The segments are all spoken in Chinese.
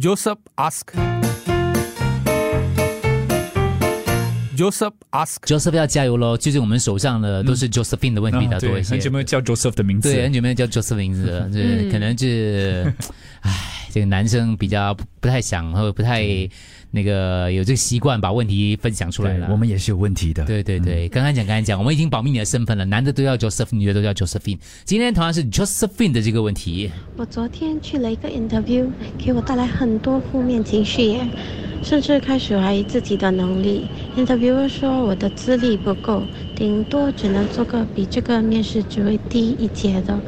Joseph ask. Joseph ask. Joseph 要加油喽！最近我们手上的都是 Josephine 的问题比较多一些，啊很久没有叫 Joseph 的名字，对，很久没有叫 Joseph 名字了，对可能是，唉，这个男生比较不不太想，或者不太那个有这个习惯把问题分享出来了。我们也是有问题的。对对对，刚刚讲刚刚讲，我们已经保密你的身份了，男的都要 Joseph，女的都叫 Josephine。今天同样是 Josephine 的这个问题，我昨天去了一个 interview，给我带来很多负面情绪耶，甚至开始怀疑自己的能力。Interviewer 说我的资历不够，顶多只能做个比这个面试职位低一阶的，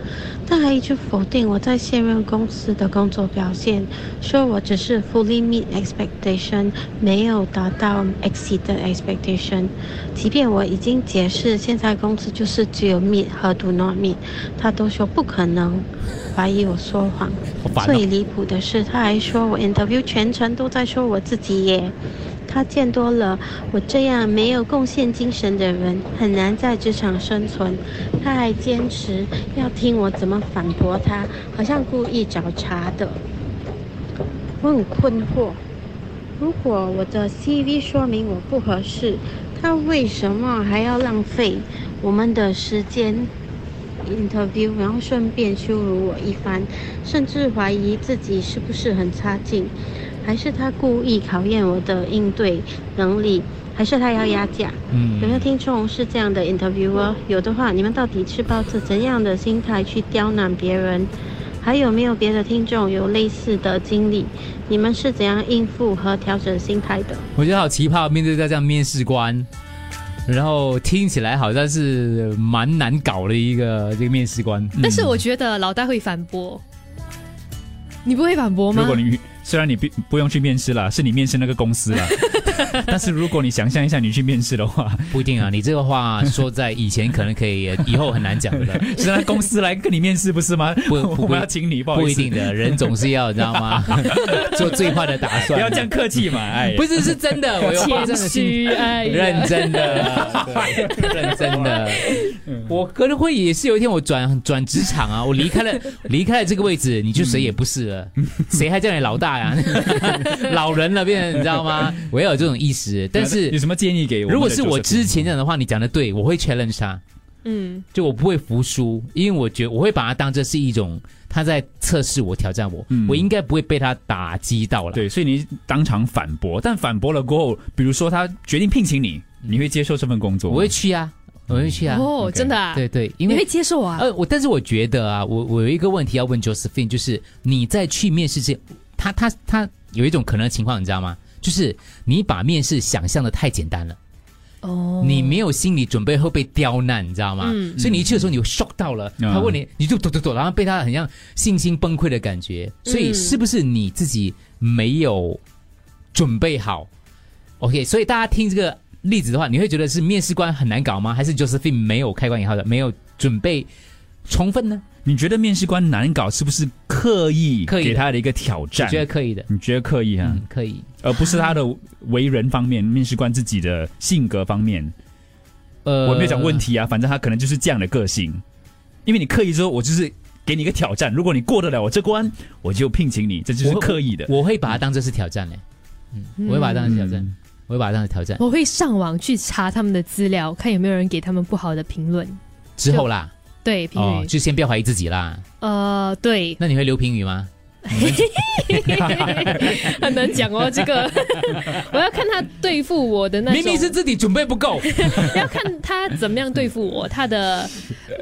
但还一直否定我在现任公司的工作表现，说我只是 fully meet expectation，没有达到 exceed expectation。即便我已经解释现在公司就是只有 meet 和 do not meet，他都说不可能，怀疑我说谎。最离谱的是，他还说我 interview 全程都在说我自己耶。他见多了我这样没有贡献精神的人，很难在职场生存。他还坚持要听我怎么反驳他，好像故意找茬的。我很困惑，如果我的 CV 说明我不合适，他为什么还要浪费我们的时间 interview，然后顺便羞辱我一番，甚至怀疑自己是不是很差劲，还是他故意考验我的应对能力，还是他要压价？嗯有没有听众是这样的 interviewer？有的话，你们到底是抱着怎样的心态去刁难别人？还有没有别的听众有类似的经历？你们是怎样应付和调整心态的？我觉得好奇葩，面对到这样面试官，然后听起来好像是蛮难搞的一个这个面试官。但是我觉得老大会反驳，你不会反驳吗？如果你虽然你不不用去面试了，是你面试那个公司了，但是如果你想象一下你去面试的话，不一定啊，你这个话说在以前可能可以，以后很难讲的。是那公司来跟你面试不是吗？不不我们要请你，不好意思，不一定的，人总是要你知道吗？做最坏的打算。不要这样客气嘛，哎，不是是真的，我有发谦真的心。哎，认真的，认真的。我可能会也是有一天我转转职场啊，我离开了离开了这个位置，你就谁也不是了，谁还叫你老大呀？老人了，变成你知道吗？我要有这种意思，但是有什么建议给我？如果是我之前讲的话，你讲的对，我会 challenge 他，嗯，就我不会服输，因为我觉得我会把它当这是一种他在测试我、挑战我，嗯我应该不会被他打击到了。对，所以你当场反驳，但反驳了过后，比如说他决定聘请你，你会接受这份工作？我会去啊，我会去啊。哦，真的啊，对对，因为你会接受啊？呃，我但是我觉得啊，我我有一个问题要问 Josephine，就是你在去面试之，他他他有一种可能的情况，你知道吗？就是你把面试想象的太简单了，哦，你没有心理准备会被刁难，你知道吗？嗯所以你一去的时候，你会 shock 到了，嗯他问你，你就躲躲躲，然后被他很像信心崩溃的感觉。所以嗯是不是你自己没有准备好？OK，所以大家听这个例子的话，你会觉得是面试官很难搞吗？还是 Josephine 没有开关以后的没有准备充分呢？你觉得面试官难搞，是不是刻意刻意给他的一个挑战？你？觉得可以的，你觉得刻意啊，嗯，可以。而不是他的为人方面，面试官自己的性格方面。呃我没有讲问题啊，反正他可能就是这样的个性。因为你刻意说，我就是给你一个挑战，如果你过得了我这关，我就聘请你，这就是刻意的。我会把它当这是挑战嘞，嗯，我会把它当成挑战，嗯我会把它当成挑战。我会上网去查他们的资料，看有没有人给他们不好的评论。之后啦，对，评哦，语，就先不要怀疑自己啦。呃，对，那你会留评语吗？很难讲哦。这个 我要看他对付我的那，明明是自己准备不够，要看他怎么样对付我，他的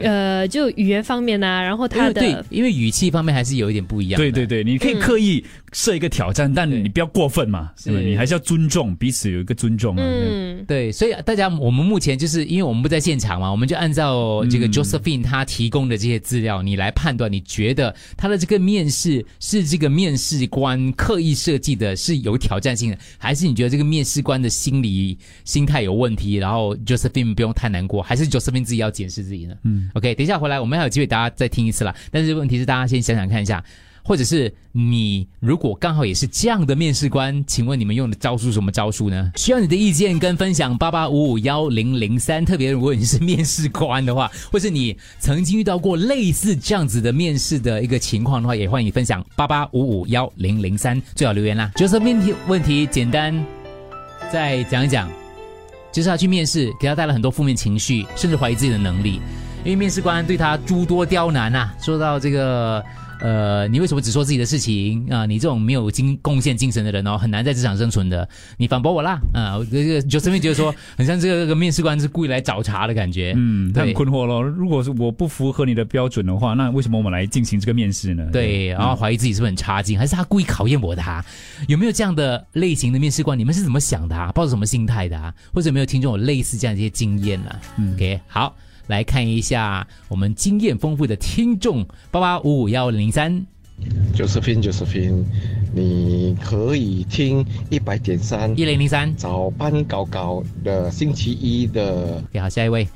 呃，就语言方面啊，然后他因为对的，因为语气方面还是有一点不一样。对对对，你可以刻意设一个挑战，但你不要过分嘛，是对吧？你还是要尊重彼此，有一个尊重啊。嗯，对，所以大家我们目前就是因为我们不在现场嘛，我们就按照这个嗯 Josephine 他提供的这些资料，你来判断，你觉得他的这个面试是这个面试官刻意设计的，是有挑战性的，还是你觉得这个面试官的心理心态有问题？然后 Josephine 不用太难过，还是 Josephine 自己要检视自己呢？嗯，OK，等一下回来我们还有机会大家再听一次啦。但是问题是大家先想想看一下。或者是你如果刚好也是这样的面试官，请问你们用的招数什么招数呢？需要你的意见跟分享，八八五五幺零零三。特别如果你是面试官的话，或是你曾经遇到过类似这样子的面试的一个情况的话，也欢迎分享八八五五幺零零三，最好留言啦。角色问题问题简单，再讲一讲，就是他去面试，给他带来很多负面情绪，甚至怀疑自己的能力，因为面试官对他诸多刁难啊。说到这个。呃，你为什么只说自己的事情啊？你这种没有精贡献精神的人哦，很难在职场生存的。你反驳我啦啊！这个就身边觉得说，很像这个这个面试官是故意来找茬的感觉。嗯，他很困惑咯。如果是我不符合你的标准的话，那为什么我们来进行这个面试呢？对，然后怀疑自己是不是很差劲，还是他故意考验我的？哈，有没有这样的类型的面试官？你们是怎么想的？啊？抱着什么心态的？啊？或者有没有听众有类似这样一些经验呢？OK，好，来看一下我们经验丰富的听众八八五五幺零三。Josephine，Josephine，你可以听一百点三一零零三早班搞搞的星期一的。好，下一位，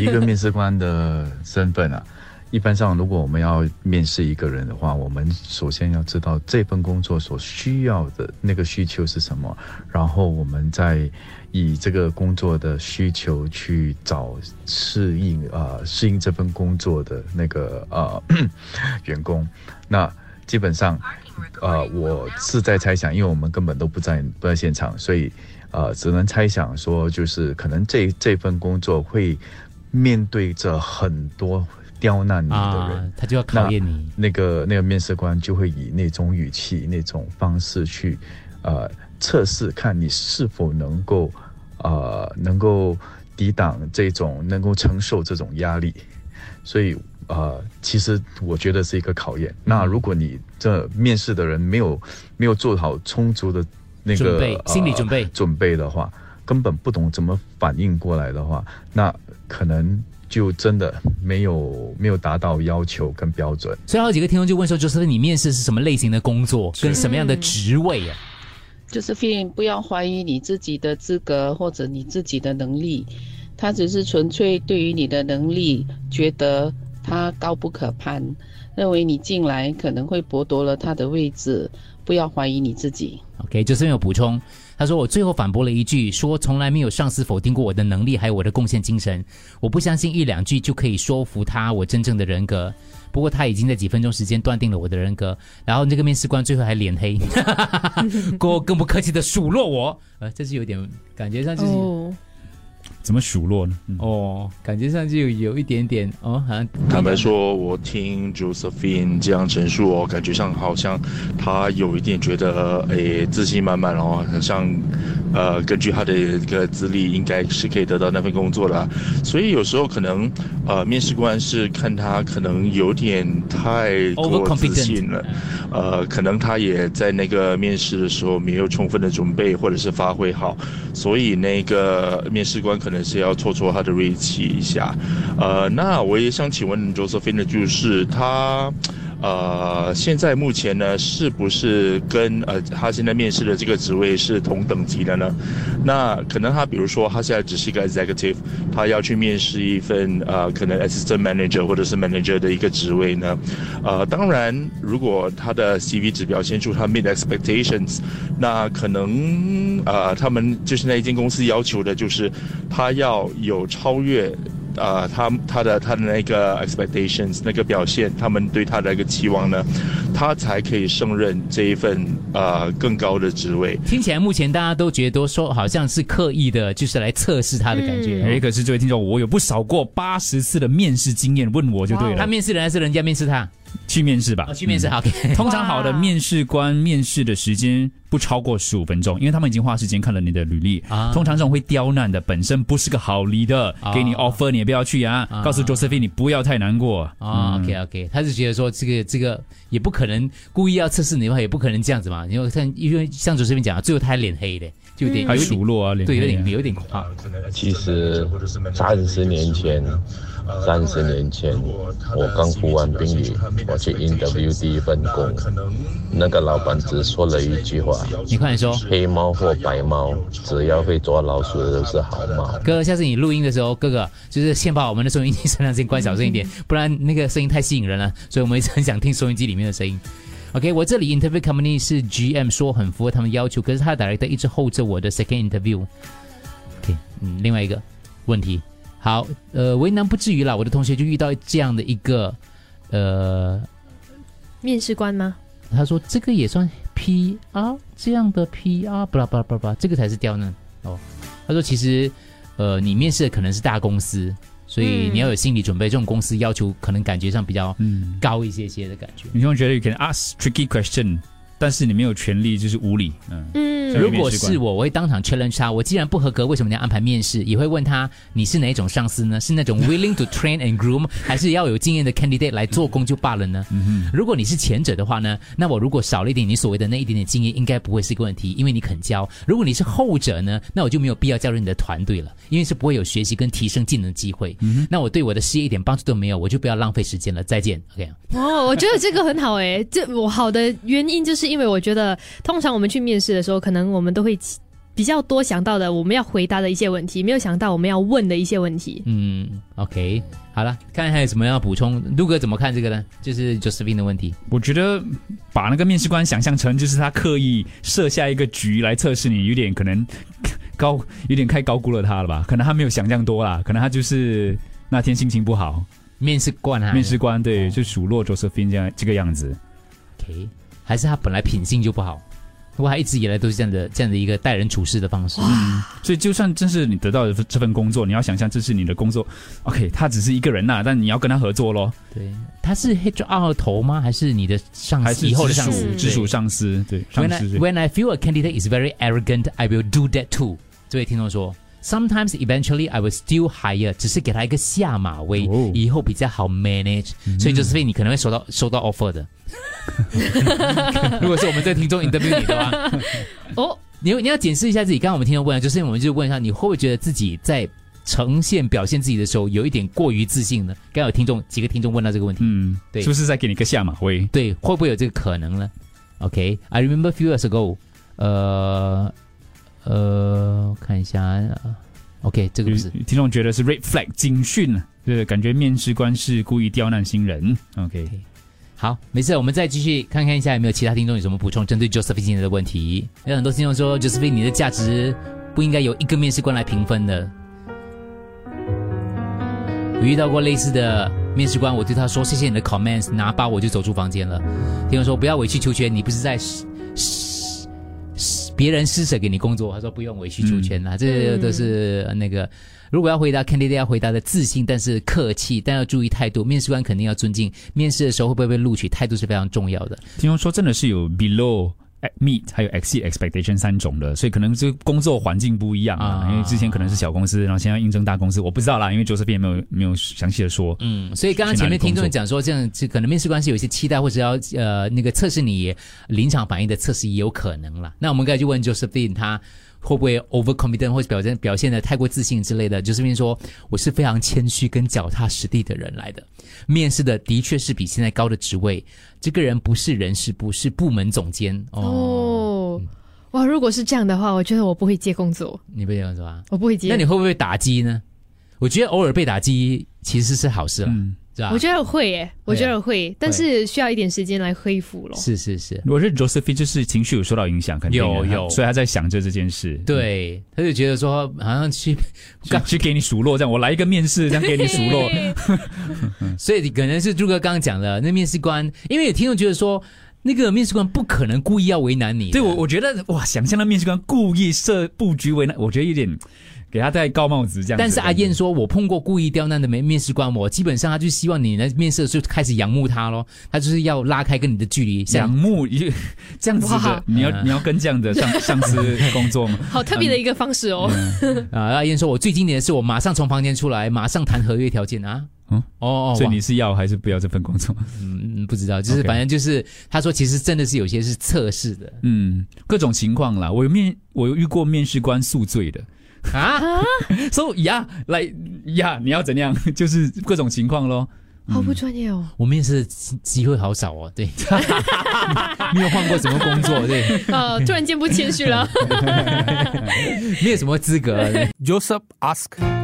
一个面试官的身份啊。一般上，如果我们要面试一个人的话，我们首先要知道这份工作所需要的那个需求是什么，然后我们再以这个工作的需求去找适应啊适应这份工作的那个呃 员工。那基本上，呃，我是在猜想，因为我们根本都不在不在现场，所以呃，只能猜想说，就是可能这这份工作会面对着很多。刁难你的人，他就要考验你。那个那个面试官就会以那种语气、那种方式去，呃，测试看你是否能够，呃，能够抵挡这种，能够承受这种压力。所以，呃，其实我觉得是一个考验。那如果你这面试的人没有没有做好充足的那个心理准备准备的话，根本不懂怎么反应过来的话，那可能。就真的没有没有达到要求跟标准，所以好几个听众就问说，就是你面试是什么类型的工作，跟什么样的职位啊？就是 feeling 不要怀疑你自己的资格或者你自己的能力，他只是纯粹对于你的能力觉得他高不可攀，认为你进来可能会剥夺了他的位置，不要怀疑你自己。OK，就是有补充。他说：“我最后反驳了一句，说从来没有上司否定过我的能力，还有我的贡献精神。我不相信一两句就可以说服他我真正的人格。不过他已经在几分钟时间断定了我的人格。然后那个面试官最后还脸黑，过更不客气的数落我。呃，这是有点感觉上就是。”怎么数落呢？哦，感觉上就有一点点哦，好像坦白说，我听 Josephine 这样陈述哦，感觉上好像他有一点觉得诶自信满满哦，好像呃根据他的一个资历，应该是可以得到那份工作的。所以有时候可能呃面试官是看他可能有点太过自信了，呃，可能他也在那个面试的时候没有充分的准备或者是发挥好，所以那个面试官可。可能是要挫挫他的锐气一下，呃，那我也想请问 Josephine 就是他。呃，现在目前呢，是不是跟呃他现在面试的这个职位是同等级的呢？那可能他比如说他现在只是一个 executive，他要去面试一份呃可能 assistant manager 或者是 manager 的一个职位呢？呃，当然，如果他的 CV 只表现出他 meet expectations，那可能呃他们就是那一间公司要求的就是他要有超越。啊，他他的他的那个 expectations 那个表现，他们对他的一个期望呢，他才可以胜任这一份呃更高的职位。听起来目前大家都觉得说好像是刻意的，就是来测试他的感觉。哎，可是这位听众，我有不少过八十次的面试经验，问我就对了。他面试人还是人家面试他？去面试吧，去面试好。通常好的面试官面试的时间不超过十五分钟，因为他们已经花时间看了你的履历。通常这种会刁难的，本身不是个好离的，给你 offer 你也不要去啊。告诉 Josephine 你不要太难过啊。OK OK，他是觉得说这个这个也不可能故意要测试你的话，也不可能这样子嘛。因为像因为像 Josephine 讲，最后他还脸黑的，就有点还有数落啊，脸对，有点有点恐怕。其实三十年前。三十年前，我刚服完兵役，我去 interview 第一份工，那个老板只说了一句话：你快点说，黑猫或白猫，只要会抓老鼠的都是好猫。哥哥，下次你录音的时候，哥哥就是先把我们的收音机声量先关小声一点，不然那个声音太吸引人了，所以我们一直很想听收音机里面的声音。OK，我这里 interview company 是 GM 说很符合他们要求，可是他的 director 一直 hold 着我的 second interview。OK，嗯，另外一个问题，好，呃，为难不至于啦，我的同学就遇到这样的一个，呃，面试官吗？他说这个也算 PR 这样的 PR，不啦不啦不啦，这个才是刁难哦。他说其实，呃，你面试的可能是大公司。所以你要有心理准备，这种公司要求可能感觉上比较高一些些的感觉。你会觉得 you can ask tricky question。但是你没有权利，就是无理。嗯嗯，如果是我，我会当场 challenge 他。我既然不合格，为什么你要安排面试？也会问他，你是哪一种上司呢？是那种 willing to train and groom，还是要有经验的 candidate 来做工就罢了呢？如果你是前者的话呢，那我如果少了一点你所谓的那一点点经验，应该不会是一个问题，因为你肯教。如果你是后者呢，那我就没有必要加入你的团队了，因为是不会有学习跟提升技能的机会。那我对我的事业一点帮助都没有，我就不要浪费时间了。再见。OK。哦，我觉得这个很好诶，这我好的原因就是。因为我觉得，通常我们去面试的时候，可能我们都会比较多想到的，我们要回答的一些问题，没有想到我们要问的一些问题。嗯，OK，好了，看还有什么要补充？陆哥怎么看这个呢？就是 Josephine 的问题。我觉得把那个面试官想象成就是他刻意设下一个局来测试你，有点可能高，有点太高估了他了吧？可能他没有想象多啦，可能他就是那天心情不好。面试官啊，面试官对，就数落 Josephine 这样这个样子。OK。还是他本来品性就不好，不过他一直以来都是这样的这样的一个待人处事的方式。嗯所以就算真是你得到的这份工作，你要想象这是你的工作，OK，他只是一个人呐，但你要跟他合作咯。对，他是 HR 头吗？还是你的上司？以后的上司？直属上司？对。When I when I feel a candidate is very arrogant, I will do that too。这位听众说。Sometimes eventually I will still hire，只是给他一个下马威，以后比较好 manage。所以就是你可能会收到收到 offer 的。如果是我们在听众 interview 你的话，哦，你你要检视一下自己。刚刚我们听众问了，就是我们就问一下，你会不会觉得自己在呈现表现自己的时候有一点过于自信呢？刚有听众几个听众问到这个问题，嗯，对，是不是在给你个下马威？对，会不会有这个可能呢？OK，I remember few years ago，呃。呃，看一下，OK，这个不是听众觉得是 red flag 警讯，就是感觉面试官是故意刁难新人。OK，好，没事，我们再继续看看一下有没有其他听众有什么补充，针对 Josephine 今天的问题。有很多听众说，Josephine 你的价值不应该由一个面试官来评分的。我遇到过类似的面试官，我对他说：“谢谢你的 comments，拿包我就走出房间了。”听众说：“不要委曲求全，你不是在。”别人施舍给你工作，他说不用委曲求全啦，这都是那个。如果要回答，candidate 要回答的自信，但是客气，但要注意态度。面试官肯定要尊敬，面试的时候会不会被录取，态度是非常重要的。听说真的是有 below。Meet 还有 exceed expectation 三种的，所以可能这个工作环境不一样啊。因为之前可能是小公司，然后现在应征大公司，我不知道啦。因为 Josephine 没有没有详细的说。嗯，所以刚刚前面听众讲说，这样可能面试官是有一些期待，或者要呃那个测试你临场反应的测试也有可能啦。那我们该就问 Josephine 他。会不会 overconfident 或者表现表现的太过自信之类的？就是边说我是非常谦虚跟脚踏实地的人来的。面试的的确是比现在高的职位，这个人不是人事部，是部门总监哦。哇，如果是这样的话，我觉得我不会接工作。你不接工作啊？我不会接。那你会不会打击呢？我觉得偶尔被打击其实是好事了。我觉得会耶，我觉得会，但是需要一点时间来恢复咯。是是是，我觉得 Josephine 就是情绪有受到影响，肯定有有，所以他在想着这件事。对，他就觉得说，好像去 去给你数落这样，我来一个面试，这样给你数落。所以可能是朱哥刚刚讲的，那面试官，因为有听众觉得说，那个面试官不可能故意要为难你。对我，我觉得哇，想象的面试官故意设布局为难，我觉得有点。给他戴高帽子这样，但是阿燕说，我碰过故意刁难的面面试官，我基本上他就希望你来面试的时候开始仰慕他咯，他就是要拉开跟你的距离。仰慕一 这样子的，你要你要跟这样的上 上司工作吗？好特别的一个方式哦。啊，阿燕说，我最经典的是我马上从房间出来，马上谈合约条件啊。嗯哦，所以你是要还是不要这份工作？嗯，不知道，就是反正就是他说，其实真的是有些是测试的，嗯，各种情况啦。我有面我有遇过面试官宿醉的。啊，So yeah，来呀，你要怎样？就是各种情况咯。好不专业哦。我们也是机会好少哦，对，没有换过什么工作，对，呃，突然间不谦虚了。没有什么资格。Joseph ask.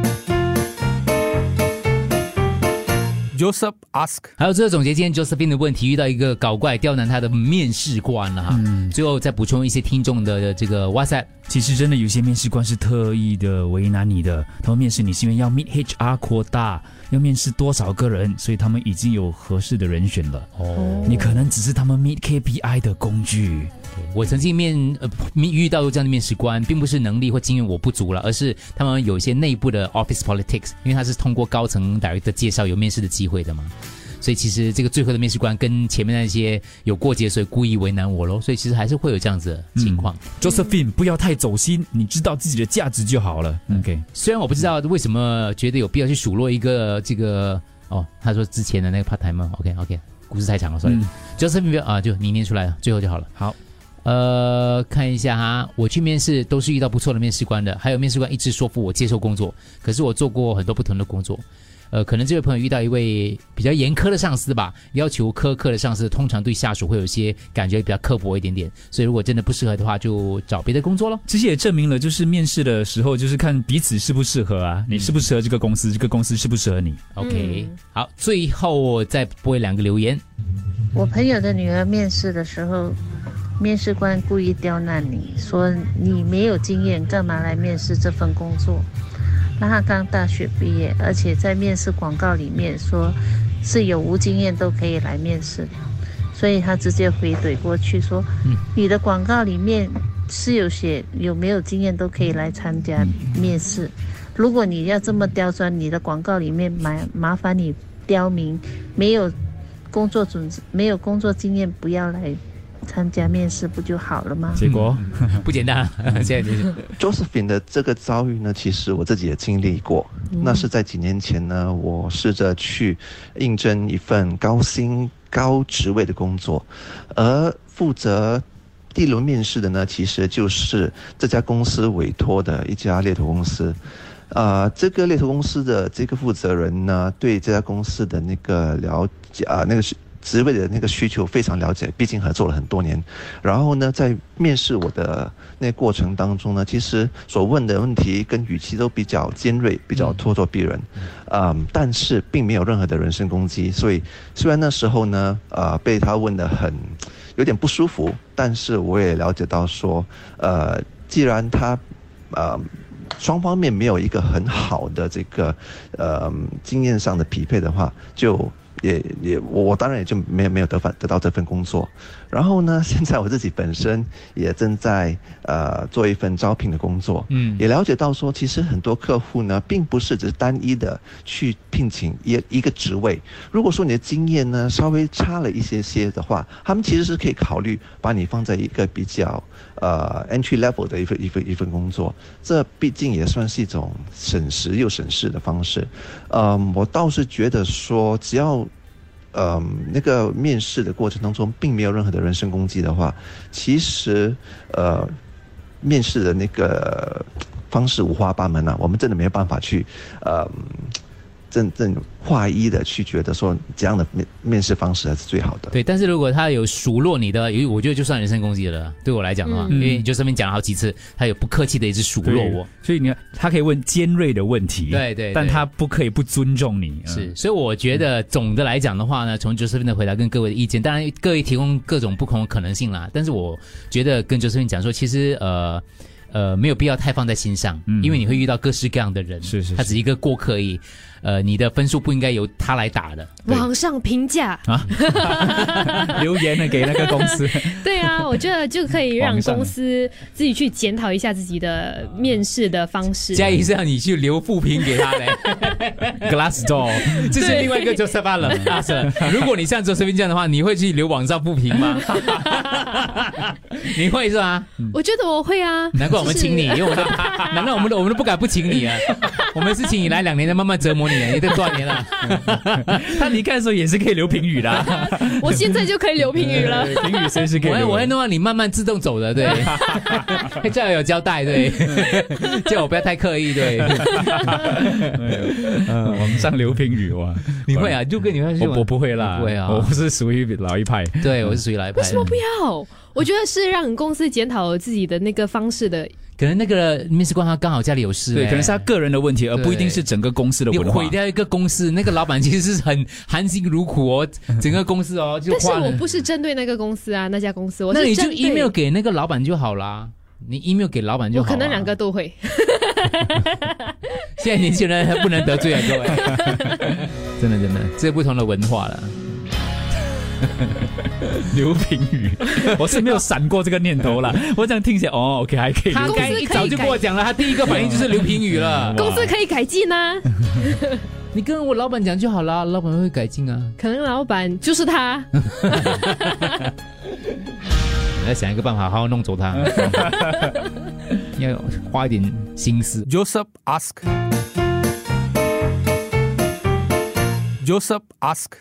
Joseph ask. 还有最后总结今天 Josephine 的问题，遇到一个搞怪刁难他的面试官了哈。最后再补充一些听众的这个 WhatsApp。其实真的有些面试官是特意的为难你的，他们面试你是因为要 meet HR 扩大，要面试多少个人，所以他们已经有合适的人选了。哦，你可能只是他们 meet KPI 的工具。我曾经面呃面遇到过这样的面试官，并不是能力或经验我不足了，而是他们有一些内部的 office politics，因为他是通过高层 director 介绍有面试的机会的嘛。所以其实这个最后的面试官跟前面那些有过节，所以故意为难我喽。所以其实还是会有这样子的情况。Josephine，不要太走心，你知道自己的价值就好了。OK，虽然我不知道为什么觉得有必要去数落一个这个哦，他说之前的那个 part time OK OK，故事太长了，所以、嗯 Josephine 啊，就你念出来了，最后就好了。好。呃，看一下哈，我去面试都是遇到不错的面试官的，还有面试官一直说服我接受工作，可是我做过很多不同的工作，呃，可能这位朋友遇到一位比较严苛的上司吧，要求苛刻的上司通常对下属会有一些感觉比较刻薄一点点，所以如果真的不适合的话，就找别的工作咯。其实也证明了，就是面试的时候，就是看彼此适不适合啊，你适不适合这个公司，这个公司适不适合你。OK，、好，最后再播两个留言。我朋友的女儿面试的时候，面试官故意刁难你说你没有经验，干嘛来面试这份工作？那他刚大学毕业，而且在面试广告里面说是有无经验都可以来面试，所以他直接回怼过去说，你的广告里面是有写有没有经验都可以来参加面试。如果你要这么刁钻，你的广告里面麻麻烦你标明没有工作准没有工作经验，不要来参加面试，不就好了吗？结果不简单，现在就是 Josephine 的这个遭遇呢，其实我自己也经历过。那是在几年前呢，我试着去应征一份高薪高职位的工作，而负责第一轮面试的呢，其实就是这家公司委托的一家猎头公司。啊、这个猎头公司的这个负责人呢，对这家公司的那个了解啊、那个是职位的那个需求非常了解，毕竟合作了很多年。然后呢，在面试我的那过程当中呢，其实所问的问题跟语气都比较尖锐，比较咄咄逼人，嗯，但是并没有任何的人身攻击。所以虽然那时候呢，呃，被他问的很有点不舒服，但是我也了解到说，呃，既然他，呃。双方面没有一个很好的这个呃经验上的匹配的话，就也也我我当然也就没有没有得反得到这份工作。然后呢，现在我自己本身也正在呃做一份招聘的工作，嗯也了解到说，其实很多客户呢，并不是只是单一的去聘请一一个职位。如果说你的经验呢稍微差了一些些的话，他们其实是可以考虑把你放在一个比较呃 entry level 的一份一份一份工作。这毕竟也算是一种省时又省事的方式。嗯，我倒是觉得说，只要嗯，那个面试的过程当中，并没有任何的人身攻击的话，其实呃，面试的那个方式五花八门啊，我们真的没有办法去呃，正正划一的去觉得说这样的面面试方式才是最好的。对，但是如果他有数落你的，有我觉得就算人身攻击了。对我来讲的话，嗯因为你就上面讲了好几次，他有不客气的一直数落我。所以你看，他可以问尖锐的问题，对对对但他不可以不尊重你。嗯是，所以我觉得总的来讲的话呢，从 Josephine 的回答跟各位的意见，当然各位提供各种不同的可能性啦。但是我觉得跟 Josephine 讲说，其实呃呃没有必要太放在心上，嗯因为你会遇到各式各样的人，是是他只是一个过客而已。呃，你的分数不应该由他来打的。网上评价，啊，留言呢给那个公司。对啊，我觉得就可以让公司自己去检讨一下自己的面试的方式。嘉怡是让你去留负评给他的 Glassdoor，这是另外一个。啊是，如果你像 Josephine 这样的话，你会去留网上负评吗？你会是吗？我觉得我会啊，难怪怪我们请你，因为我们 难道我们都我们都不敢不请你啊？我们是请你来两年的，慢慢折磨你，你都多少年了？他离开的时候也是可以留评语的，我现在就可以留评语了。评语随时可以。我会我会弄到你慢慢自动走的，对，这样有交代，对，叫我不要太刻意，对。嗯，我们上留评语哇，你会啊？就跟你会，我我不会啦，不会啊，我是属于老一派，对我是属于老一派。为什么不要？我觉得是让公司检讨自己的那个方式的。可能那个面试官他刚好家里有事，对，可能是他个人的问题，而不一定是整个公司的问题。毁掉一个公司，那个老板其实是很含辛茹苦哦，整个公司哦就。但是我不是针对那个公司啊，那家公司，我那你就 email 给那个老板就好啦，你 email 给老板就好。我可能两个都会。现在年轻人不能得罪啊，各位，真的真的，这不同的文化了。刘平宇，我是没有闪过这个念头了。我这样听起来，哦，OK，还可以。他该一早就跟我讲了，他第一个反应就是刘平宇了。公司可以改进啊，你跟我老板讲就好了，老板会改进啊。可能老板就是他。你要想一个办法，好好弄走他。要花一点心思。Joseph ask，Joseph ask。